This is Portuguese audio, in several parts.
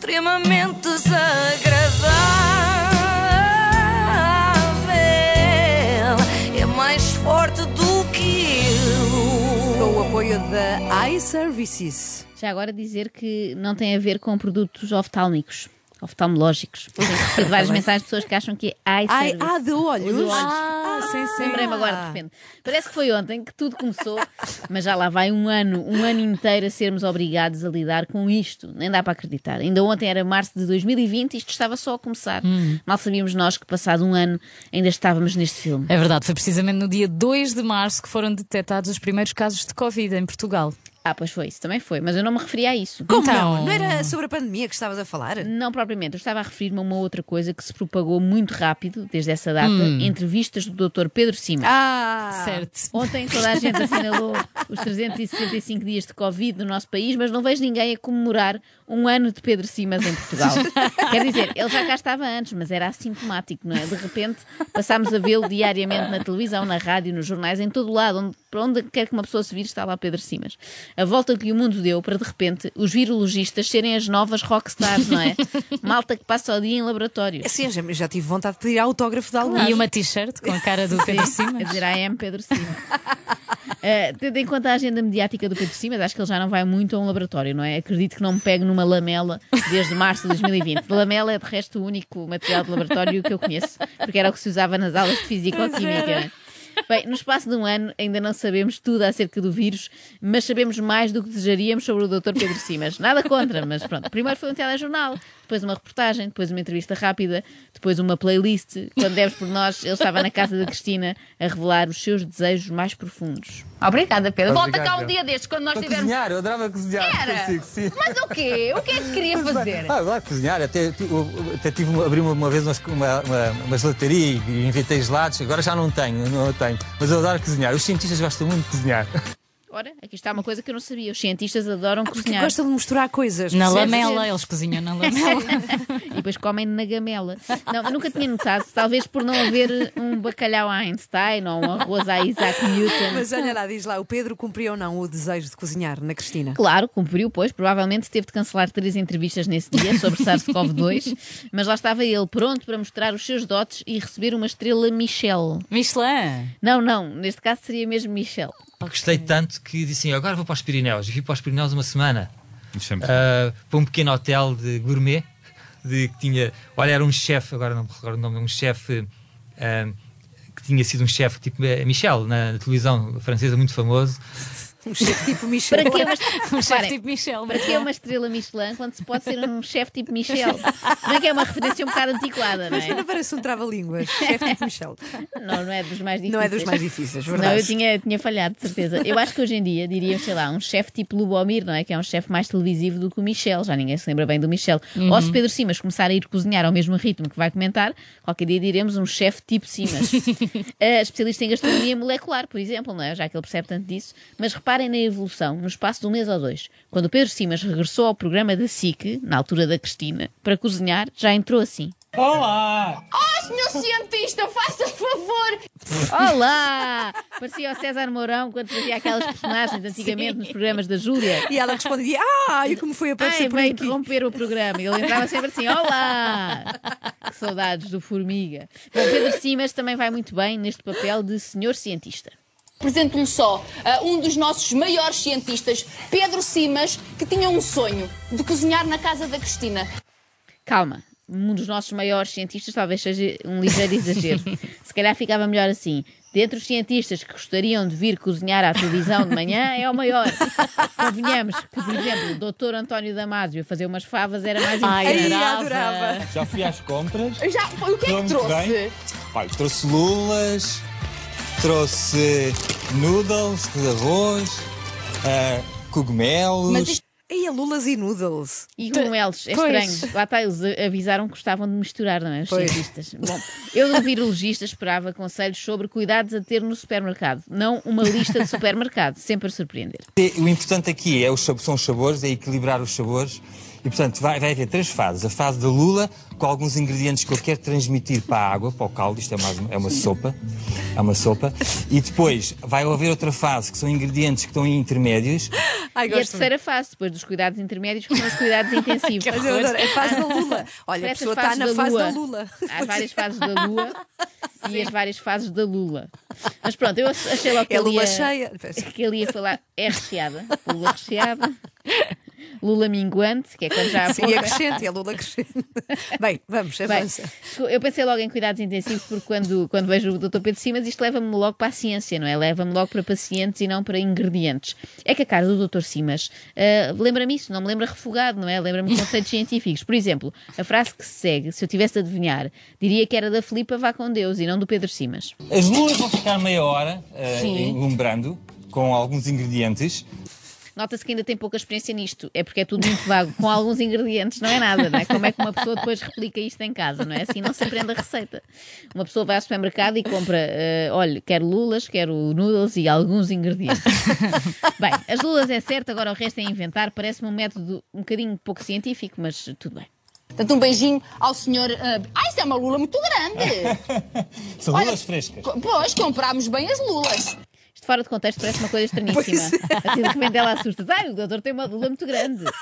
extremamente desagradável. É mais forte do que eu. Com o apoio da iServices. Já agora dizer que não tem a ver com produtos oftálmicos, oftalmológicos. Tenho várias mensagens de pessoas que acham que é eye Ai, service. ah, de olhos? De olhos. Ah, sim, sim. Lembrei-me agora de repente. Parece que foi ontem que tudo começou, mas já lá vai um ano, um ano inteiro a sermos obrigados a lidar com isto. Nem dá para acreditar. Ainda ontem era março de 2020 e isto estava só a começar. Mal sabíamos nós que, passado um ano, ainda estávamos neste filme. É verdade, foi precisamente no dia 2 de março que foram detectados os primeiros casos de Covid em Portugal. Ah, pois foi, isso também foi, mas eu não me referia a isso. Como Então- não? Não era sobre a pandemia que estavas a falar? Não propriamente, eu estava a referir-me a uma outra coisa que se propagou muito rápido, desde essa data, entrevistas do Dr. Pedro Simas. Ah, Certo. Ontem toda a gente assinalou os 365 dias de Covid no nosso país, mas não vejo ninguém a comemorar um ano de Pedro Simas em Portugal. Quer dizer, ele já cá estava antes, mas era assintomático, não é? De repente passámos a vê-lo diariamente na televisão, na rádio, nos jornais, em todo lado, onde, para onde quer que uma pessoa se vire, está lá Pedro Simas. A volta que o mundo deu para, de repente, os virologistas serem as novas rockstars, não é? Malta que passa o dia em laboratório. Sim, já, já tive vontade de pedir autógrafo de alguém. E uma t-shirt com a cara do Pedro A Simas. dizer, I am Pedro Simas. Uh, tendo em conta a agenda mediática do Pedro Simas, acho que ele já não vai muito a um laboratório, não é? Acredito que não me pegue numa lamela desde março de 2020. Lamela é, de resto, o único material de laboratório que eu conheço, porque era o que se usava nas aulas de Físico-Química. Bem, no espaço de um ano ainda não sabemos tudo acerca do vírus, mas sabemos mais do que desejaríamos sobre o Dr. Pedro Simas. Nada contra, mas pronto. Primeiro foi um telejornal, depois uma reportagem, depois uma entrevista rápida, depois uma playlist. Quando demos por nós, ele estava na casa da Cristina a revelar os seus desejos mais profundos. Obrigada, Pedro. Volta Obrigado, cá um dia destes, quando nós Para tivermos. cozinhar, eu adorava cozinhar Era? consigo, sim. Mas o quê? O que é que queria fazer? Ah, adoro cozinhar, até, até tive uma, abri uma, uma vez uma, uma, uma gelataria e inventei gelados, agora já não tenho, não tenho, mas eu adoro cozinhar. Os cientistas gostam muito de cozinhar. Ora, aqui está uma coisa que eu não sabia. Os cientistas adoram Porque cozinhar. gosta de misturar coisas. Na percebes? lamela, eles cozinham na lamela. E depois comem na gamela. Não, eu nunca tinha notado, talvez por não haver um bacalhau a Einstein ou um arroz a Isaac Newton. Mas olha lá, diz lá, o Pedro cumpriu ou não o desejo de cozinhar na Cristina? Claro, cumpriu, pois. Provavelmente teve de cancelar três entrevistas nesse dia sobre SARS-CoV-2, mas lá estava ele, pronto para mostrar os seus dotes e receber uma estrela Michel. Michelin. Não, não, neste caso seria mesmo Michel. Gostei tanto que disse assim: agora vou para os Pirineus. E fui para os Pirineus uma semana. Ah, para um pequeno hotel de gourmet. De, que tinha. Olha, era um chefe, agora não me recordo o nome, um chefe. ah, que tinha sido um chefe tipo eh, Michel, na, na televisão francesa, muito famoso. Um chefe tipo Michel. Para que uma, Um chefe tipo Michel. para que é uma estrela Michelin quando se pode ser um chefe tipo Michel? Não é que é uma referência um bocado antiquada, não Mas é? não parece um trava-línguas. Chefe tipo Michel. Não, não é dos mais difíceis. Não é dos mais difíceis, Não, verdade. eu tinha, tinha falhado, de certeza. Eu acho que hoje em dia diria, sei lá, um chefe tipo Lubomir, não é? Que é um chefe mais televisivo do que o Michel. Já ninguém se lembra bem do Michel. Ou se Pedro Simas começar a ir cozinhar ao mesmo ritmo que vai comentar, qualquer dia diremos um chefe tipo Simas. Eh, especialista em gastronomia molecular, por exemplo, não é? Já que ele percebe tanto disso. Mas reparem na evolução, no espaço de um mês ou dois. Quando o Pedro Simas regressou ao programa da SIC, na altura da Cristina, para cozinhar, já entrou assim. Oh, senhor cientista, faça favor! Olá! Parecia o César Mourão quando fazia aquelas personagens antigamente nos programas da Júlia. E ela respondia: Ah, e como foi aparecer Ai, por veio aqui? interromper o programa. Ele entrava sempre assim: Olá! Que saudades do Formiga. Bom, Pedro Simas também vai muito bem neste papel de senhor cientista. Apresento-lhe só ah, um dos nossos maiores cientistas, Pedro Simas, que tinha um sonho de cozinhar na casa da Cristina. Calma. Um dos nossos maiores cientistas talvez seja um ligeiro exagero. Se calhar ficava melhor assim. Dentre os cientistas que gostariam de vir cozinhar à televisão de manhã, é o maior. Convenhamos que, por exemplo, o Dr. António Damasio fazer umas favas era mais Ai, adorava. Já fui às compras, Já, o que é que trouxe? Pai, trouxe lulas, trouxe noodles de arroz, ah, cogumelos. Mas isto E a Lulas e Noodles. E cogumelos, é Pois. estranho. Lá está, eles avisaram que gostavam de misturar, não é? Os Pois. cientistas. Bom, eu do virologista esperava conselhos sobre cuidados a ter no supermercado, não uma lista de supermercado, sempre a surpreender. O importante aqui é os, são os sabores, é equilibrar os sabores E, portanto, vai, vai haver três fases. A fase da lula, com alguns ingredientes que eu quero transmitir para a água, para o caldo. Isto é, mais, uma- é uma sopa. É uma sopa. E depois vai haver outra fase, que são ingredientes que estão em intermédios. Ai, E a terceira fase, depois dos cuidados intermédios, que são os cuidados intensivos. Mas eu adoro, é a fase da Lula. Olha, a pessoa está na da fase da Lula. Há várias fases da lua e as várias fases da lula. Mas pronto, eu achei logo que É ele Lula ia, cheia. que ele ia falar. É recheada. Lula recheada. Lula minguante, que é quando já há Sim, é crescente, é Lula crescente. Bem, vamos, Bem, avança. eu pensei logo em cuidados intensivos porque quando, quando vejo o Dr. Pedro Simas isto leva-me logo para a ciência, não é? Leva-me logo para pacientes e não para ingredientes. É que a cara do Dr. Simas ah, lembra-me isso, não me lembra refogado, não é? Lembra-me conceitos científicos. Por exemplo, a frase que se segue, se eu tivesse de adivinhar, diria que era da Filipa Vá com Deus e não do Pedro Simas. As lulas vão ficar meia hora uh, enlumbrando com alguns ingredientes. Nota-se que ainda tem pouca experiência nisto, é porque é tudo muito vago, com alguns ingredientes, não é nada, não é? Como é que uma pessoa depois replica isto em casa, não é? Assim não se aprende a receita. Uma pessoa vai ao supermercado e compra, eh, olha, quero lulas, quero noodles e alguns ingredientes. Bem, as lulas é certo, agora o resto é inventar, parece-me um método um bocadinho pouco científico, mas tudo bem. Portanto, um beijinho ao senhor. ah, ah, isso é uma lula muito grande! São Olha, lulas frescas. Pois, comprámos bem as lulas. Fora de contexto parece uma coisa estranhíssima. Assim, de repente ela assusta. Ai, o doutor tem uma lula muito grande.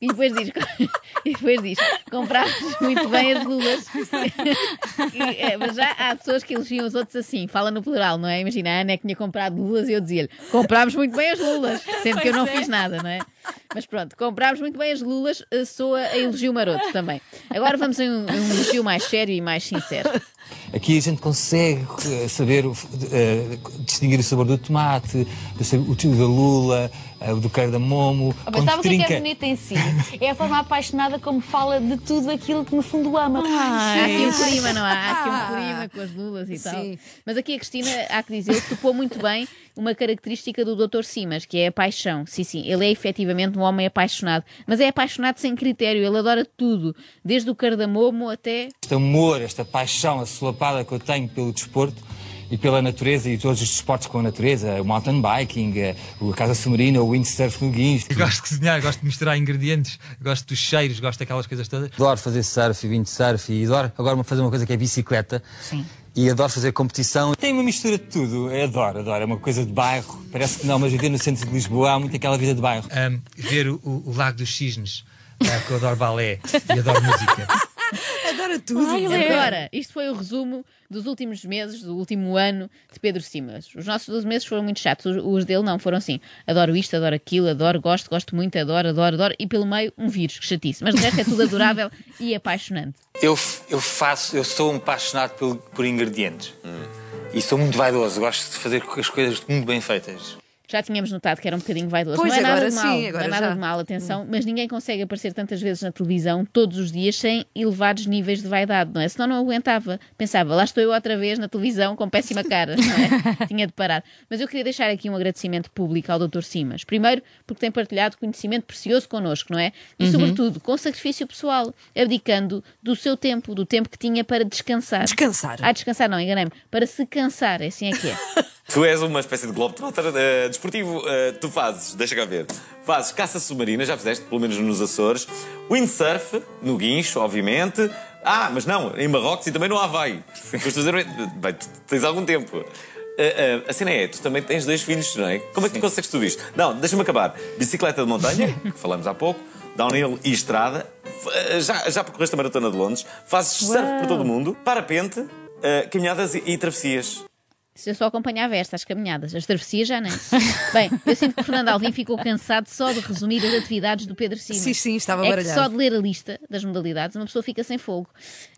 E depois diz, e depois diz comprámos muito bem as lulas. E, é, mas já há pessoas que elogiam os outros assim, fala no plural, não é? Imagina, a Ana é que tinha comprado lulas e eu dizia-lhe, comprámos muito bem as lulas, sendo que eu não fiz nada, não é? Mas pronto, comprámos muito bem as lulas, eh, soa a elogio maroto também. Agora vamos a um, um elogio mais sério e mais sincero. Aqui a gente consegue eh, saber, eh, distinguir o sabor do tomate, o tio da lula, eh, do queijo da momo. Mas quando sabe o que é, que é trinca- bonito em si? É a forma apaixonada como fala de tudo aquilo que no fundo ama. Há aqui um clima, não há? Há aqui um clima com as lulas e tal. Sim. Mas aqui a Cristina, há que dizer, topou muito bem uma característica do Dr. Simas, que é a paixão. Sim, sim, ele é efetivamente um homem apaixonado, mas é apaixonado sem critério, ele adora tudo, desde o cardamomo até. Este amor, esta paixão assolapada que eu tenho pelo desporto e pela natureza e todos os desportos com a natureza, o mountain biking, eh, a casa submarina, o windsurf no guincho. Eu gosto de cozinhar, gosto de misturar ingredientes, gosto dos cheiros, gosto daquelas coisas todas. Adoro fazer surf e windsurf e adoro agora fazer uma coisa que é bicicleta. Sim. E adoro fazer competição. Tem uma mistura de tudo. Eu adoro, adoro. É uma coisa de bairro. Parece que não, mas viver no centro de Lisboa há muito aquela vida de bairro. Ahm, ver o, o- Lago dos Cisnes, que eu adoro balé e adoro música. Adora tudo. Agora, isto foi o resumo dos últimos meses, do último ano de Pedro Simas. Os nossos 12 meses foram muito chatos, os, dele não, foram assim. Adoro isto, adoro aquilo, adoro, gosto, gosto muito, adoro, adoro, adoro. E pelo meio, um vírus, que chatice. Mas de resto é tudo adorável e apaixonante. Eu, eu faço, eu sou um apaixonado por, por ingredientes. E sou muito vaidoso, gosto de fazer as coisas muito bem feitas. Já tínhamos notado que era um bocadinho vaidoso. Pois, não é nada agora de mal, sim, não é agora nada já. de mal, atenção, mas ninguém consegue aparecer tantas vezes na televisão todos os dias sem elevados níveis de vaidade, não é? Senão não aguentava. Pensava, lá estou eu outra vez na televisão com péssima cara, não é? Tinha de parar. Mas eu queria deixar aqui um agradecimento público ao Dr. Simas. Primeiro, porque tem partilhado conhecimento precioso connosco, não é? E sobretudo, com sacrifício pessoal, abdicando do seu tempo, do tempo que tinha para descansar. Descansar. Ah, descansar não, enganei-me. Para se cansar, é assim é que é. Tu és uma espécie de globetrotter eh, desportivo. eh, tu fazes, deixa cá ver, fazes caça submarina, já fizeste, pelo menos nos Açores, windsurf, no guincho, obviamente. Ah, mas não, em Marrocos e também no Havaí. Foste fazer. Bem, tu tens algum tempo. Eh, eh, a cena é, tu também tens dois filhos, não é? Como é que tu consegues tudo isto? Não, deixa-me acabar. Bicicleta de montanha, que falamos há pouco, downhill e estrada. Já, já percorreste a maratona de Londres, fazes surf por todo o mundo, parapente, eh, caminhadas e, e travessias. Se eu só acompanhava estas caminhadas, as travessias já nem. Bem, eu sinto que o Fernando Alvim ficou cansado só de resumir as atividades do Pedro Simas. Sim, sim, estava é baralhado. só de ler a lista das modalidades uma pessoa fica sem fogo.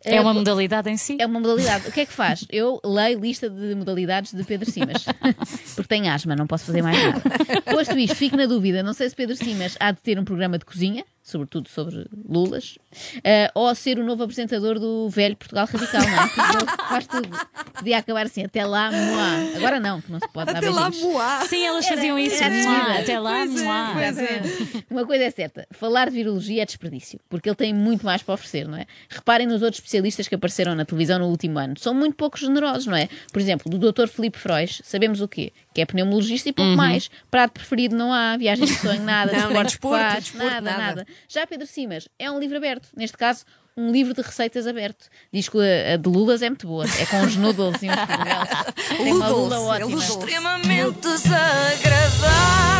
É Eh, uma modalidade em si? é uma modalidade. O que é que faz? Eu leio lista de modalidades de Pedro Simas. Porque tenho asma, não posso fazer mais nada. Posto isto, fico na dúvida. Não sei se Pedro Simas há de ter um programa de cozinha, sobretudo sobre lulas, eh, ou ser o novo apresentador do velho Portugal Radical, não é? Porque ele faz tudo. Podia acabar assim, até lá, moá. Agora não, que não se pode dar Até lá, moá. Sim, elas faziam isso. era até lá, mua. Exatamente. Uma coisa é certa, falar de virologia é desperdício, porque ele tem muito mais para oferecer, não é? Reparem nos outros especialistas que apareceram na televisão no último ano. São muito pouco generosos, não é? Por exemplo, do Dr. Filipe Frois, sabemos o quê? Que é pneumologista e pouco mais. Prato preferido não há, viagem de sonho, nada, Não, que desporto, faz, desporto, nada, nada. nada. Já Pedro Simas é um livro aberto, neste caso, um livro de receitas aberto. Diz que a, a de lulas é muito boa, é com os noodles e uns cogumelos. Tem uma Ludels, lula é ótima. Ludels. Extremamente desagradável.